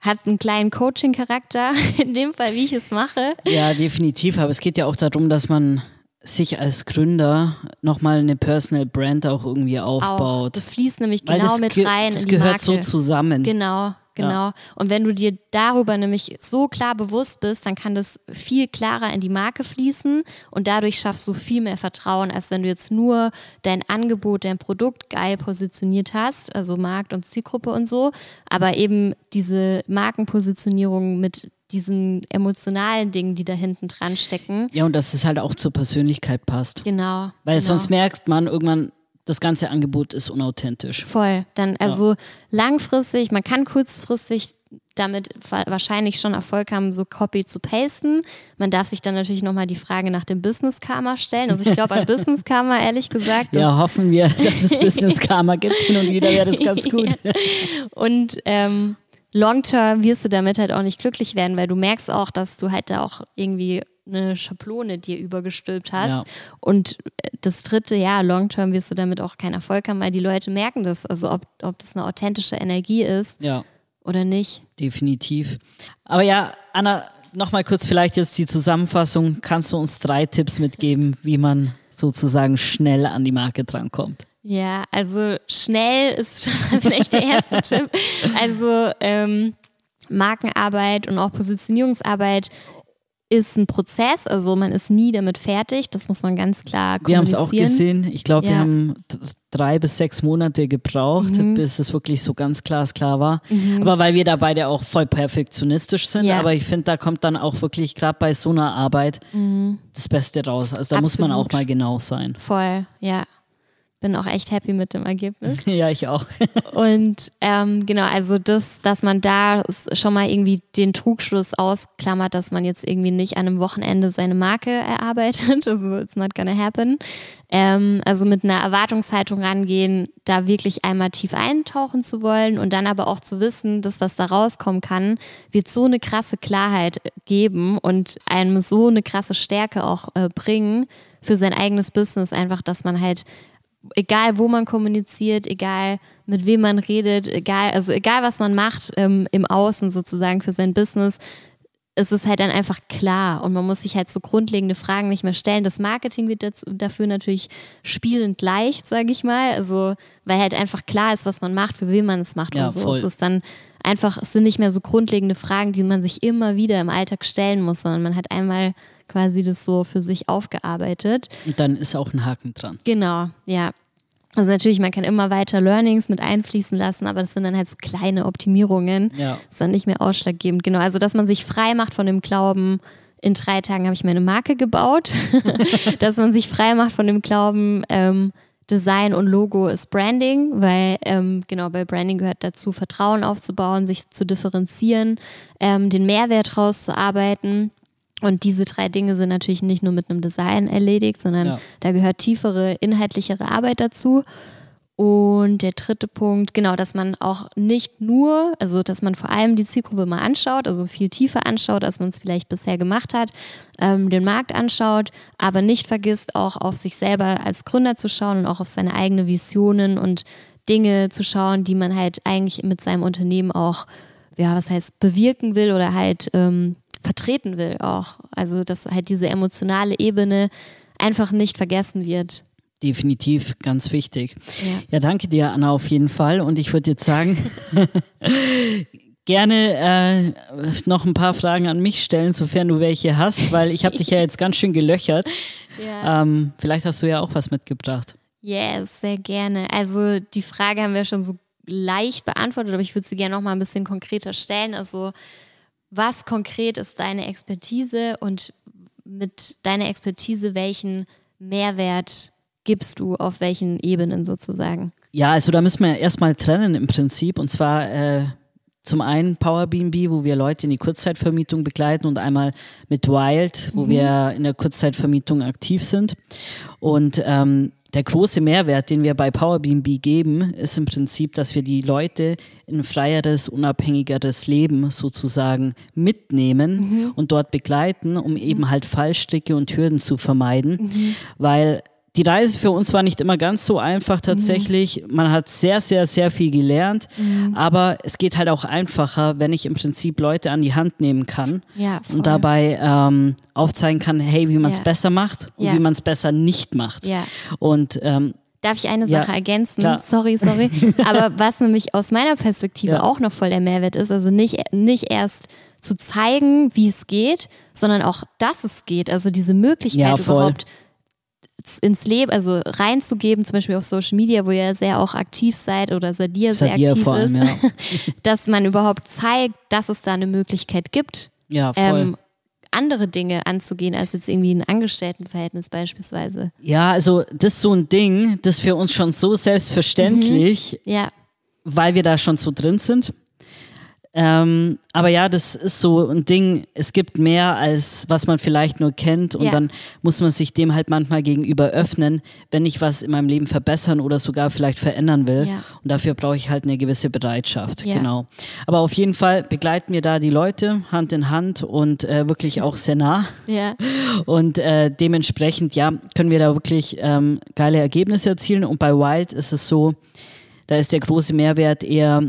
hat einen kleinen Coaching-Charakter [LAUGHS] in dem Fall, wie ich es mache. Ja, definitiv. Aber es geht ja auch darum, dass man sich als Gründer nochmal eine Personal Brand auch irgendwie Auch. aufbaut. Das fließt nämlich genau mit rein Das in die gehört Marke. so zusammen. Genau. Genau. Ja. Und wenn du dir darüber nämlich so klar bewusst bist, dann kann das viel klarer in die Marke fließen und dadurch schaffst du viel mehr Vertrauen, als wenn du jetzt nur dein Angebot, dein Produkt geil positioniert hast, also Markt und Zielgruppe und so, aber eben diese Markenpositionierung mit diesen emotionalen Dingen, die da hinten dran stecken. Ja, und dass es halt auch zur Persönlichkeit passt. Genau. Weil genau. sonst merkt man irgendwann, das ganze Angebot ist unauthentisch. Voll. Dann also ja. langfristig, man kann kurzfristig damit wahrscheinlich schon Erfolg haben, so Copy zu pasten. Man darf sich dann natürlich nochmal die Frage nach dem Business Karma stellen. Also ich glaube an [LAUGHS] Business Karma, ehrlich gesagt. Ja, hoffen wir, dass es [LAUGHS] Business Karma gibt. Hin und wieder wäre das ganz gut. [LAUGHS] ja. Und ähm, long-term wirst du damit halt auch nicht glücklich werden, weil du merkst auch, dass du halt da auch irgendwie eine Schablone dir übergestülpt hast. Ja. Und das dritte, ja, long-term wirst du damit auch keinen Erfolg haben, weil die Leute merken das. Also ob, ob das eine authentische Energie ist ja. oder nicht. Definitiv. Aber ja, Anna, nochmal kurz vielleicht jetzt die Zusammenfassung. Kannst du uns drei Tipps mitgeben, wie man sozusagen schnell an die Marke drankommt? Ja, also schnell ist schon [LAUGHS] vielleicht der erste Tipp. Also ähm, Markenarbeit und auch Positionierungsarbeit ist ein Prozess, also man ist nie damit fertig, das muss man ganz klar kommunizieren. Wir haben es auch gesehen, ich glaube, ja. wir haben drei bis sechs Monate gebraucht, mhm. bis es wirklich so ganz glasklar war. Mhm. Aber weil wir da beide auch voll perfektionistisch sind, ja. aber ich finde, da kommt dann auch wirklich gerade bei so einer Arbeit mhm. das Beste raus. Also da Absolut. muss man auch mal genau sein. Voll, ja bin auch echt happy mit dem Ergebnis. [LAUGHS] Ja, ich auch. [LAUGHS] und ähm, genau, also das, dass man da schon mal irgendwie den Trugschluss ausklammert, dass man jetzt irgendwie nicht an einem Wochenende seine Marke erarbeitet. [LAUGHS] Also it's not gonna happen. Ähm, also mit einer Erwartungshaltung rangehen, da wirklich einmal tief eintauchen zu wollen und dann aber auch zu wissen, dass was da rauskommen kann, wird so eine krasse Klarheit geben und einem so eine krasse Stärke auch äh, bringen für sein eigenes Business, einfach, dass man halt egal wo man kommuniziert, egal mit wem man redet, egal, also egal was man macht ähm, im Außen sozusagen für sein Business, ist es halt dann einfach klar und man muss sich halt so grundlegende Fragen nicht mehr stellen. Das Marketing wird dazu, dafür natürlich spielend leicht, sage ich mal. Also, weil halt einfach klar ist, was man macht, für wen man es macht ja, und so. Voll. Es ist dann einfach, es sind nicht mehr so grundlegende Fragen, die man sich immer wieder im Alltag stellen muss, sondern man hat einmal quasi das so für sich aufgearbeitet. Und dann ist auch ein Haken dran. Genau, ja. Also natürlich, man kann immer weiter Learnings mit einfließen lassen, aber das sind dann halt so kleine Optimierungen. Ja. Das ist dann nicht mehr ausschlaggebend. Genau, also dass man sich frei macht von dem Glauben, in drei Tagen habe ich meine Marke gebaut. [LAUGHS] [LAUGHS] dass man sich frei macht von dem Glauben, ähm, Design und Logo ist Branding, weil ähm, genau bei Branding gehört dazu, Vertrauen aufzubauen, sich zu differenzieren, ähm, den Mehrwert rauszuarbeiten. Und diese drei Dinge sind natürlich nicht nur mit einem Design erledigt, sondern ja. da gehört tiefere, inhaltlichere Arbeit dazu. Und der dritte Punkt, genau, dass man auch nicht nur, also dass man vor allem die Zielgruppe mal anschaut, also viel tiefer anschaut, als man es vielleicht bisher gemacht hat, ähm, den Markt anschaut, aber nicht vergisst, auch auf sich selber als Gründer zu schauen und auch auf seine eigenen Visionen und Dinge zu schauen, die man halt eigentlich mit seinem Unternehmen auch, ja, was heißt, bewirken will oder halt ähm, vertreten will auch. Also dass halt diese emotionale Ebene einfach nicht vergessen wird. Definitiv, ganz wichtig. Ja, ja danke dir, Anna, auf jeden Fall. Und ich würde jetzt sagen, [LAUGHS] gerne äh, noch ein paar Fragen an mich stellen, sofern du welche hast, weil ich habe dich ja jetzt ganz schön gelöchert. [LAUGHS] Ja. Ähm, vielleicht hast du ja auch was mitgebracht. Yes, sehr gerne. Also die Frage haben wir schon so leicht beantwortet, aber ich würde sie gerne noch mal ein bisschen konkreter stellen. Also was konkret ist deine Expertise und mit deiner Expertise welchen Mehrwert gibst du auf welchen Ebenen sozusagen? Ja, also da müssen wir erstmal trennen im Prinzip und zwar äh, zum einen Power BNB, wo wir Leute in die Kurzzeitvermietung begleiten und einmal mit Wild, wo mhm. wir in der Kurzzeitvermietung aktiv sind. Und ähm, der große Mehrwert, den wir bei Power BNB geben, ist im Prinzip, dass wir die Leute in ein freieres, unabhängigeres Leben sozusagen mitnehmen mhm. und dort begleiten, um eben halt Fallstricke und Hürden zu vermeiden, mhm. weil die Reise für uns war nicht immer ganz so einfach tatsächlich. Mhm. Man hat sehr, sehr, sehr viel gelernt, mhm. aber es geht halt auch einfacher, wenn ich im Prinzip Leute an die Hand nehmen kann ja, und dabei ähm, aufzeigen kann, hey, wie man es ja. besser macht und ja. wie man es besser nicht macht. Und ähm, Darf ich eine Sache ja, ergänzen? Klar. Sorry, sorry. [LAUGHS] Aber was nämlich aus meiner Perspektive ja. auch noch voll der Mehrwert ist, also nicht, nicht erst zu zeigen, wie es geht, sondern auch, dass es geht. Also diese Möglichkeit ja, überhaupt ins Leben, also reinzugeben, zum Beispiel auf Social Media, wo ihr sehr auch aktiv seid oder Sadir, Sadir sehr aktiv allem, ist, ja. [LAUGHS] dass man überhaupt zeigt, dass es da eine Möglichkeit gibt, ja. Ähm, andere Dinge anzugehen, als jetzt irgendwie ein Angestelltenverhältnis beispielsweise. Ja, also das ist so ein Ding, das für uns schon so selbstverständlich, mhm. ja. weil wir da schon so drin sind. Ähm, aber ja, das ist so ein Ding, es gibt mehr als was man vielleicht nur kennt und ja. dann muss man sich dem halt manchmal gegenüber öffnen, wenn ich was in meinem Leben verbessern oder sogar vielleicht verändern will. Ja. Und dafür brauche ich halt eine gewisse Bereitschaft, ja. genau. Aber auf jeden Fall begleiten wir da die Leute Hand in Hand und äh, wirklich auch sehr nah. Ja. [LAUGHS] Und äh, dementsprechend, ja, können wir da wirklich ähm, geile Ergebnisse erzielen. Und bei Wild ist es so, da ist der große Mehrwert eher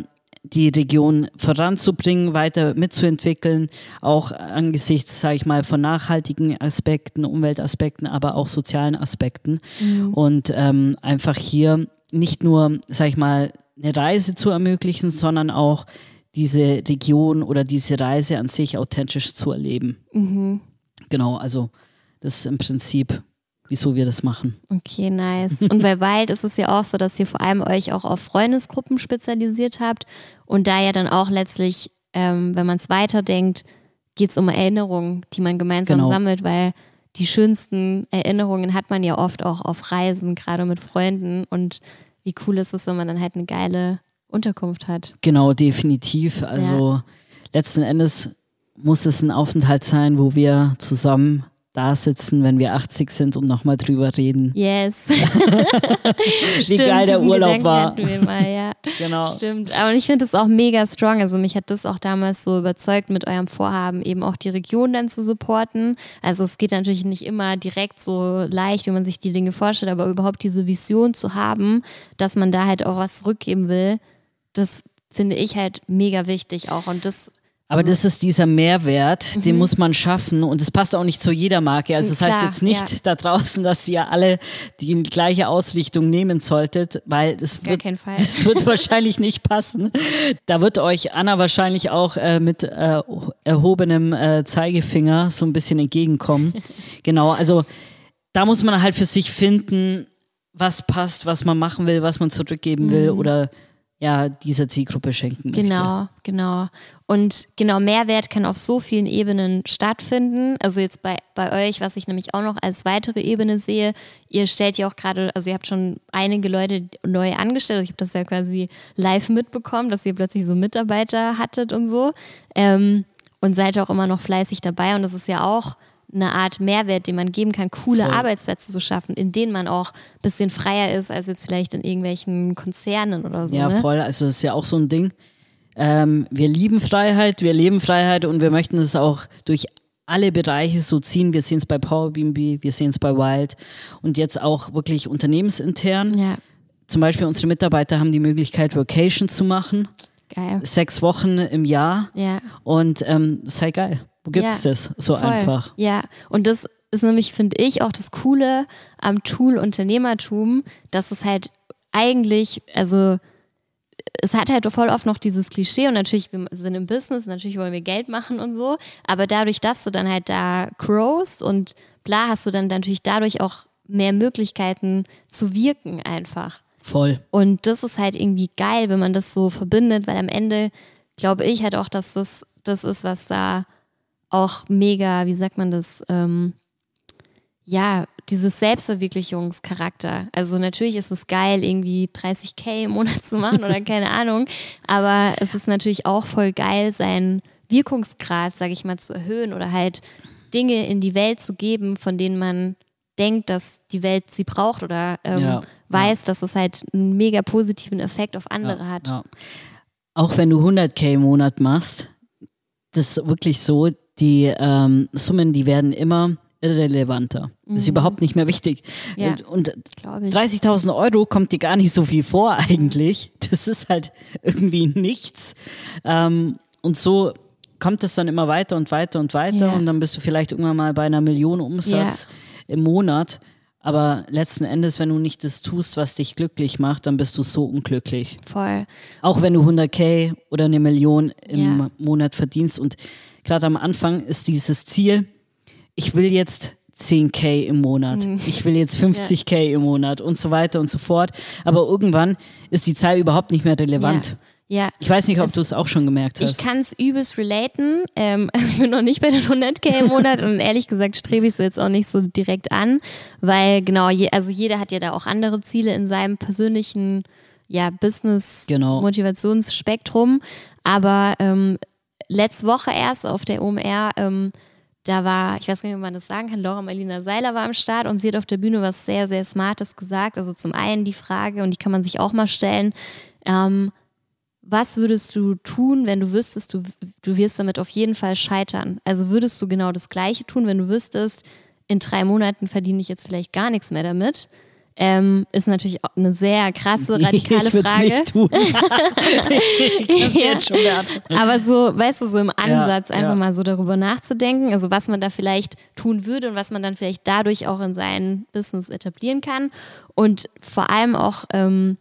die Region voranzubringen, weiter mitzuentwickeln, auch angesichts, sage ich mal, von nachhaltigen Aspekten, Umweltaspekten, aber auch sozialen Aspekten. Mhm. Und ähm, einfach hier nicht nur, sage ich mal, eine Reise zu ermöglichen, sondern auch diese Region oder diese Reise an sich authentisch zu erleben. Mhm. Genau, also das ist im Prinzip wieso wir das machen. Okay, nice. Und bei Wild ist es ja auch so, dass ihr vor allem euch auch auf Freundesgruppen spezialisiert habt und da ja dann auch letztlich, ähm, wenn man es weiterdenkt, geht es um Erinnerungen, die man gemeinsam genau. sammelt, weil die schönsten Erinnerungen hat man ja oft auch auf Reisen, gerade mit Freunden. Und wie cool ist es, wenn man dann halt eine geile Unterkunft hat. Genau, definitiv. Also ja. letzten Endes muss es ein Aufenthalt sein, wo wir zusammen da sitzen, wenn wir 80 sind und nochmal drüber reden. Yes. [LAUGHS] [LAUGHS] Wie Stimmt, geil der Urlaub war. Mal, ja. [LAUGHS] genau. Stimmt. Aber ich finde es auch mega strong. Also mich hat das auch damals so überzeugt mit eurem Vorhaben, eben auch die Region dann zu supporten. Also es geht natürlich nicht immer direkt so leicht, wie man sich die Dinge vorstellt, aber überhaupt diese Vision zu haben, dass man da halt auch was zurückgeben will, das finde ich halt mega wichtig auch. Und das aber also, das ist dieser Mehrwert, mhm. den muss man schaffen und es passt auch nicht zu jeder Marke. Also das Klar, heißt jetzt nicht ja. da draußen, dass ihr alle die gleiche Ausrichtung nehmen solltet, weil das, wird, das [LAUGHS] wird wahrscheinlich nicht passen. Da wird euch Anna wahrscheinlich auch äh, mit äh, erhobenem äh, Zeigefinger so ein bisschen entgegenkommen. [LAUGHS] genau, also da muss man halt für sich finden, was passt, was man machen will, was man zurückgeben will mhm. oder ja, dieser Zielgruppe schenken möchte. Genau, genau. Und genau, Mehrwert kann auf so vielen Ebenen stattfinden. Also jetzt bei, bei euch, was ich nämlich auch noch als weitere Ebene sehe, ihr stellt ja auch gerade, also ihr habt schon einige Leute neu angestellt. Also ich habe das ja quasi live mitbekommen, dass ihr plötzlich so Mitarbeiter hattet und so. Ähm, und seid auch immer noch fleißig dabei. Und das ist ja auch eine Art Mehrwert, den man geben kann, coole Voll. Arbeitsplätze zu schaffen, in denen man auch ein bisschen freier ist als jetzt vielleicht in irgendwelchen Konzernen oder so. Ja, ne? voll. Also das ist ja auch so ein Ding. Ähm, wir lieben Freiheit, wir leben Freiheit und wir möchten es auch durch alle Bereiche so ziehen. Wir sehen es bei PowerBnB, wir sehen es bei Wild und jetzt auch wirklich unternehmensintern. Ja. Zum Beispiel unsere Mitarbeiter haben die Möglichkeit, Vacation zu machen. Geil. Sechs Wochen im Jahr. Ja. Und ähm, sei geil. Wo gibt's ja, das so voll. einfach? Ja, und das ist nämlich, finde ich, auch das Coole am Tool Unternehmertum, dass es halt eigentlich, also es hat halt voll oft noch dieses Klischee und natürlich, wir sind im Business, natürlich wollen wir Geld machen und so, aber dadurch, dass du dann halt da growst und bla, hast du dann natürlich dadurch auch mehr Möglichkeiten zu wirken einfach. Voll. Und das ist halt irgendwie geil, wenn man das so verbindet, weil am Ende glaube ich halt auch, dass das das ist, was da auch mega, wie sagt man das, ähm, ja, dieses Selbstverwirklichungscharakter. Also natürlich ist es geil, irgendwie 30k im Monat zu machen oder [LAUGHS] keine Ahnung, aber es ist natürlich auch voll geil, seinen Wirkungsgrad, sage ich mal, zu erhöhen oder halt Dinge in die Welt zu geben, von denen man denkt, dass die Welt sie braucht oder ähm, ja, weiß, ja. dass es halt einen mega positiven Effekt auf andere ja, hat. Auch wenn du 100k im Monat machst, das ist wirklich so, die ähm, Summen, die werden immer irrelevanter. Mhm. Ist überhaupt nicht mehr wichtig. Ja, und 30.000 Euro kommt dir gar nicht so viel vor [LAUGHS] eigentlich. Das ist halt irgendwie nichts. Ähm, und so kommt es dann immer weiter und weiter und weiter ja. und dann bist du vielleicht irgendwann mal bei einer Million Umsatz ja. im Monat. Aber letzten Endes, wenn du nicht das tust, was dich glücklich macht, dann bist du so unglücklich. Voll. Auch wenn du 100k oder eine Million im. Monat verdienst. Und gerade am Anfang ist dieses Ziel, ich will jetzt 10k im Monat, mhm. ich will jetzt 50k ja. im Monat und so weiter und so fort. Aber irgendwann ist die Zahl überhaupt nicht mehr relevant. Ja. Ja. Ich weiß nicht, ob du es auch schon gemerkt hast. Ich kann es übelst relaten. Ähm, [LAUGHS] ich bin noch nicht bei den 100k im Monat und ehrlich gesagt strebe ich es jetzt auch nicht so direkt an, weil genau, je, also jeder hat ja da auch andere Ziele in seinem persönlichen ja, Business-Motivationsspektrum. Genau. Aber ähm, letzte Woche erst auf der OMR, ähm, da war, ich weiß gar nicht, ob man das sagen kann, Laura Marlina Seiler war am Start und sie hat auf der Bühne was sehr, sehr Smartes gesagt. Also zum einen die Frage, und die kann man sich auch mal stellen, ähm, was würdest du tun, wenn du wüsstest, du, du wirst damit auf jeden Fall scheitern? Also würdest du genau das Gleiche tun, wenn du wüsstest, in drei Monaten verdiene ich jetzt vielleicht gar nichts mehr damit? Ähm, ist natürlich auch eine sehr krasse, [LAUGHS] radikale ich Frage. Nicht tun. [LAUGHS] ich ja. jetzt schon Aber so, weißt du, so im Ansatz ja, einfach ja. mal so darüber nachzudenken, also was man da vielleicht tun würde und was man dann vielleicht dadurch auch in sein Business etablieren kann. Und vor allem auch ähm,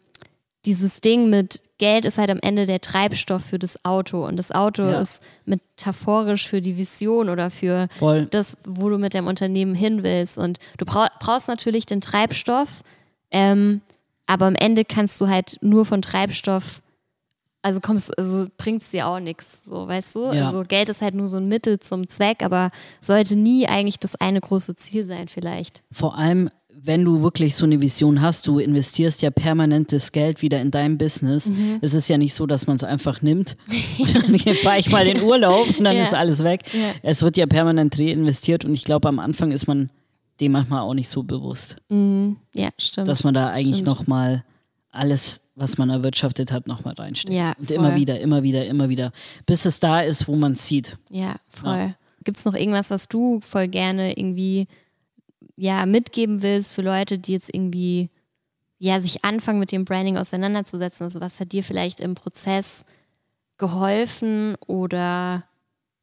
dieses Ding mit Geld ist halt am Ende der Treibstoff für das Auto und das Auto ja. ist metaphorisch für die Vision oder für Voll. das, wo du mit deinem Unternehmen hin willst. Und du brauchst natürlich den Treibstoff, ähm, aber am Ende kannst du halt nur von Treibstoff, also kommst, also bringt es dir auch nichts, so weißt du? Ja. Also Geld ist halt nur so ein Mittel zum Zweck, aber sollte nie eigentlich das eine große Ziel sein, vielleicht. Vor allem wenn du wirklich so eine Vision hast, du investierst ja permanentes Geld wieder in dein Business. Mhm. Es ist ja nicht so, dass man es einfach nimmt [LAUGHS] und dann fahre ich mal in Urlaub und dann ja. ist alles weg. Ja. Es wird ja permanent reinvestiert und ich glaube, am Anfang ist man dem manchmal auch nicht so bewusst. Mhm. Ja, stimmt. Dass man da eigentlich nochmal alles, was man erwirtschaftet hat, nochmal reinsteckt. Ja, und immer wieder, immer wieder, immer wieder, bis es da ist, wo man es sieht. Ja, voll. Ja. Gibt es noch irgendwas, was du voll gerne irgendwie ja, mitgeben willst für Leute, die jetzt irgendwie ja, sich anfangen, mit dem Branding auseinanderzusetzen? Also was hat dir vielleicht im Prozess geholfen oder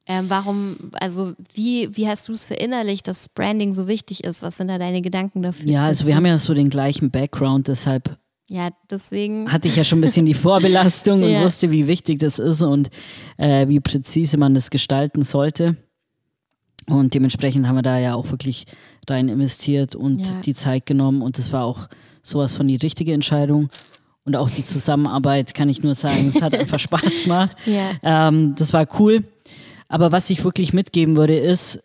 ähm, warum, also wie, wie hast du es verinnerlicht, dass Branding so wichtig ist? Was sind da deine Gedanken dafür? Ja, also wir haben ja so den gleichen Background, deshalb ja, deswegen. Hatte ich ja schon ein bisschen die Vorbelastung [LAUGHS] ja. und wusste, wie wichtig das ist und äh, wie präzise man das gestalten sollte. Und dementsprechend haben wir da ja auch wirklich rein investiert und ja. die Zeit genommen. Und das war auch sowas von die richtige Entscheidung. Und auch die Zusammenarbeit kann ich nur sagen, es hat einfach [LAUGHS] Spaß gemacht. Ja. Ähm, das war cool. Aber was ich wirklich mitgeben würde, ist,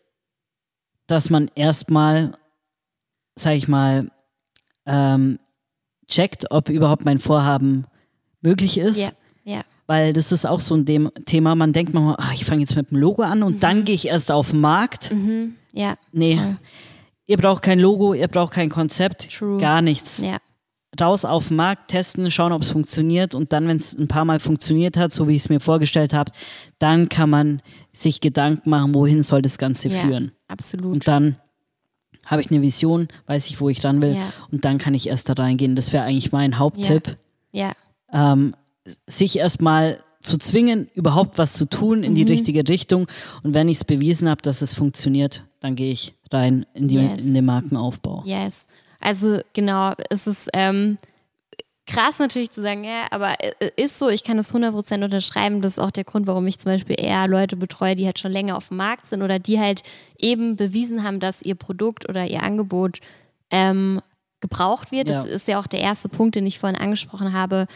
dass man erstmal, sag ich mal, ähm, checkt, ob überhaupt mein Vorhaben möglich ist. Ja. Weil das ist auch so ein Dem Thema. Man denkt manchmal, ach, ich fange jetzt mit dem Logo an und mhm. dann gehe ich erst auf den Markt. Mhm. Ja. Nee. Voll. Ihr braucht kein Logo, ihr braucht kein Konzept, True. gar nichts. Ja. Raus auf den Markt, testen, schauen, ob es funktioniert und dann, wenn es ein paar Mal funktioniert hat, so wie ich es mir vorgestellt habe, dann kann man sich Gedanken machen, wohin soll das Ganze ja, führen. Absolut. Und dann habe ich eine Vision, weiß ich, wo ich ran will ja. und dann kann ich erst da reingehen. Das wäre eigentlich mein Haupttipp. Ja. ja. Ähm, sich erstmal zu zwingen, überhaupt was zu tun in die mhm. richtige Richtung. Und wenn ich es bewiesen habe, dass es funktioniert, dann gehe ich rein in, die, yes. in den Markenaufbau. Yes. Also genau, es ist ähm, krass natürlich zu sagen, ja, aber ist so, ich kann das 100% unterschreiben. Das ist auch der Grund, warum ich zum Beispiel eher Leute betreue, die halt schon länger auf dem Markt sind oder die halt eben bewiesen haben, dass ihr Produkt oder ihr Angebot ähm, gebraucht wird. Ja. Das ist ja auch der erste Punkt, den ich vorhin angesprochen habe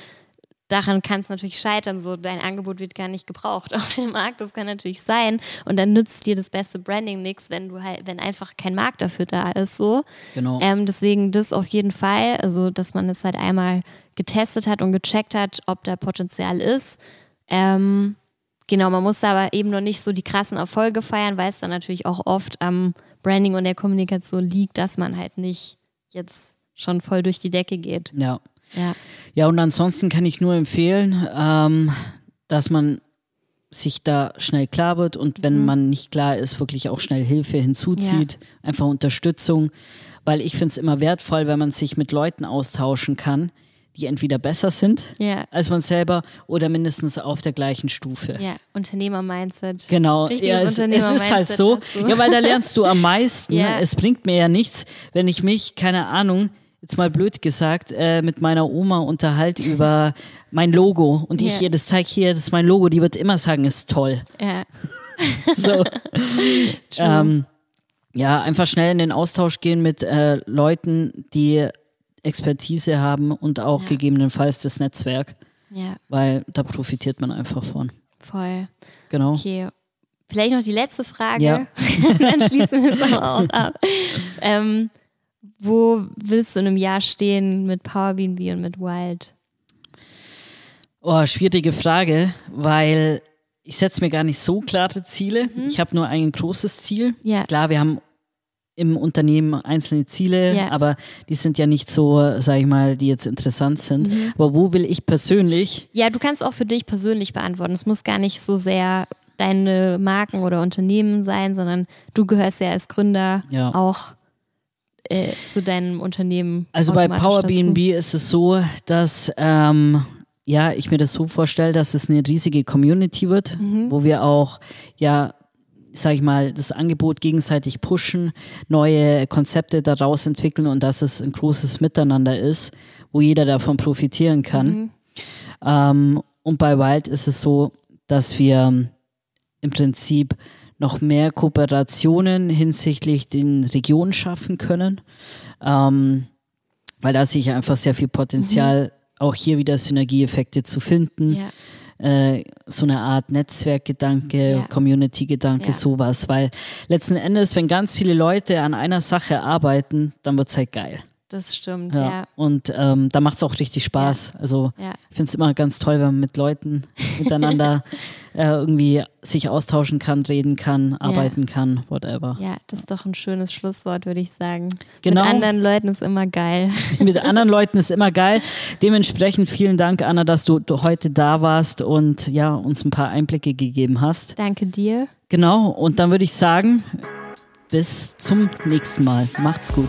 daran kann es natürlich scheitern, so dein Angebot wird gar nicht gebraucht [LAUGHS] auf dem Markt, das kann natürlich sein und dann nützt dir das beste Branding nichts, wenn du halt, wenn einfach kein Markt dafür da ist, so. Genau. Ähm, deswegen das auf jeden Fall, also dass man es halt einmal getestet hat und gecheckt hat, ob da Potenzial ist. Ähm, genau, man muss da aber eben noch nicht so die krassen Erfolge feiern, weil es dann natürlich auch oft am Branding und der Kommunikation liegt, dass man halt nicht jetzt schon voll durch die Decke geht. Ja. Ja. Ja, und ansonsten kann ich nur empfehlen, ähm, dass man sich da schnell klar wird und wenn mhm. man nicht klar ist, wirklich auch schnell Hilfe hinzuzieht, ja. einfach Unterstützung, weil ich finde es immer wertvoll, wenn man sich mit Leuten austauschen kann, die entweder besser sind ja. als man selber oder mindestens auf der gleichen Stufe. Ja, Unternehmer-Mindset. Genau, ja, es, es ist halt so. Ja, weil da lernst du am meisten. [LAUGHS] ja. Es bringt mir ja nichts, wenn ich mich, keine Ahnung, jetzt mal blöd gesagt, äh, mit meiner Oma unterhalte über mein Logo und ich ihr das zeige hier, das ist mein Logo, die wird immer sagen, ist toll. Ja. [LAUGHS] so. [LAUGHS] ähm, ja, einfach schnell in den Austausch gehen mit äh, Leuten, die Expertise haben und auch ja. gegebenenfalls das Netzwerk. Ja. Weil da profitiert man einfach von. Voll. Genau. Okay. Vielleicht noch die letzte Frage. Ja. [LAUGHS] Dann schließen wir es auch ab. Ähm, wo willst du in einem Jahr stehen mit Power BNB und mit Wild? Oh, schwierige Frage, weil ich setze mir gar nicht so klare Ziele. Mhm. Ich habe nur ein großes Ziel. Ja. Klar, wir haben im Unternehmen einzelne Ziele, ja. aber die sind ja nicht so, sag ich mal, die jetzt interessant sind. Mhm. Aber wo will ich persönlich? Ja, du kannst auch für dich persönlich beantworten. Es muss gar nicht so sehr deine Marken oder Unternehmen sein, sondern du gehörst ja als Gründer ja. auch äh, zu deinem Unternehmen. Also bei Power BNB ist es so, dass ähm, ja, ich mir das so vorstelle, dass es eine riesige Community wird, mhm. wo wir auch ja sage ich mal, das Angebot gegenseitig pushen, neue Konzepte daraus entwickeln und dass es ein großes Miteinander ist, wo jeder davon profitieren kann. Mhm. Ähm, und bei Wild ist es so, dass wir im Prinzip noch mehr Kooperationen hinsichtlich den Regionen schaffen können, ähm, weil da sehe ich einfach sehr viel Potenzial, mhm. auch hier wieder Synergieeffekte zu finden. Ja. Äh, so eine Art Netzwerkgedanke, ja. Community-Gedanke, ja. sowas. Weil letzten Endes, wenn ganz viele Leute an einer Sache arbeiten, dann wird es halt geil. Das stimmt, ja. ja. Und ähm, da macht es auch richtig Spaß. Also ich finde es immer ganz toll, wenn man mit Leuten miteinander [LAUGHS] äh, irgendwie sich austauschen kann, reden kann, arbeiten kann, whatever. Ja, das ist doch ein schönes Schlusswort, würde ich sagen. Genau. Mit anderen Leuten ist immer geil. [LAUGHS] mit anderen Leuten ist immer geil. Dementsprechend vielen Dank, Anna, dass du, du heute da warst und ja, uns ein paar Einblicke gegeben hast. Danke dir. Genau, und dann würde ich sagen, bis zum nächsten Mal. Macht's gut.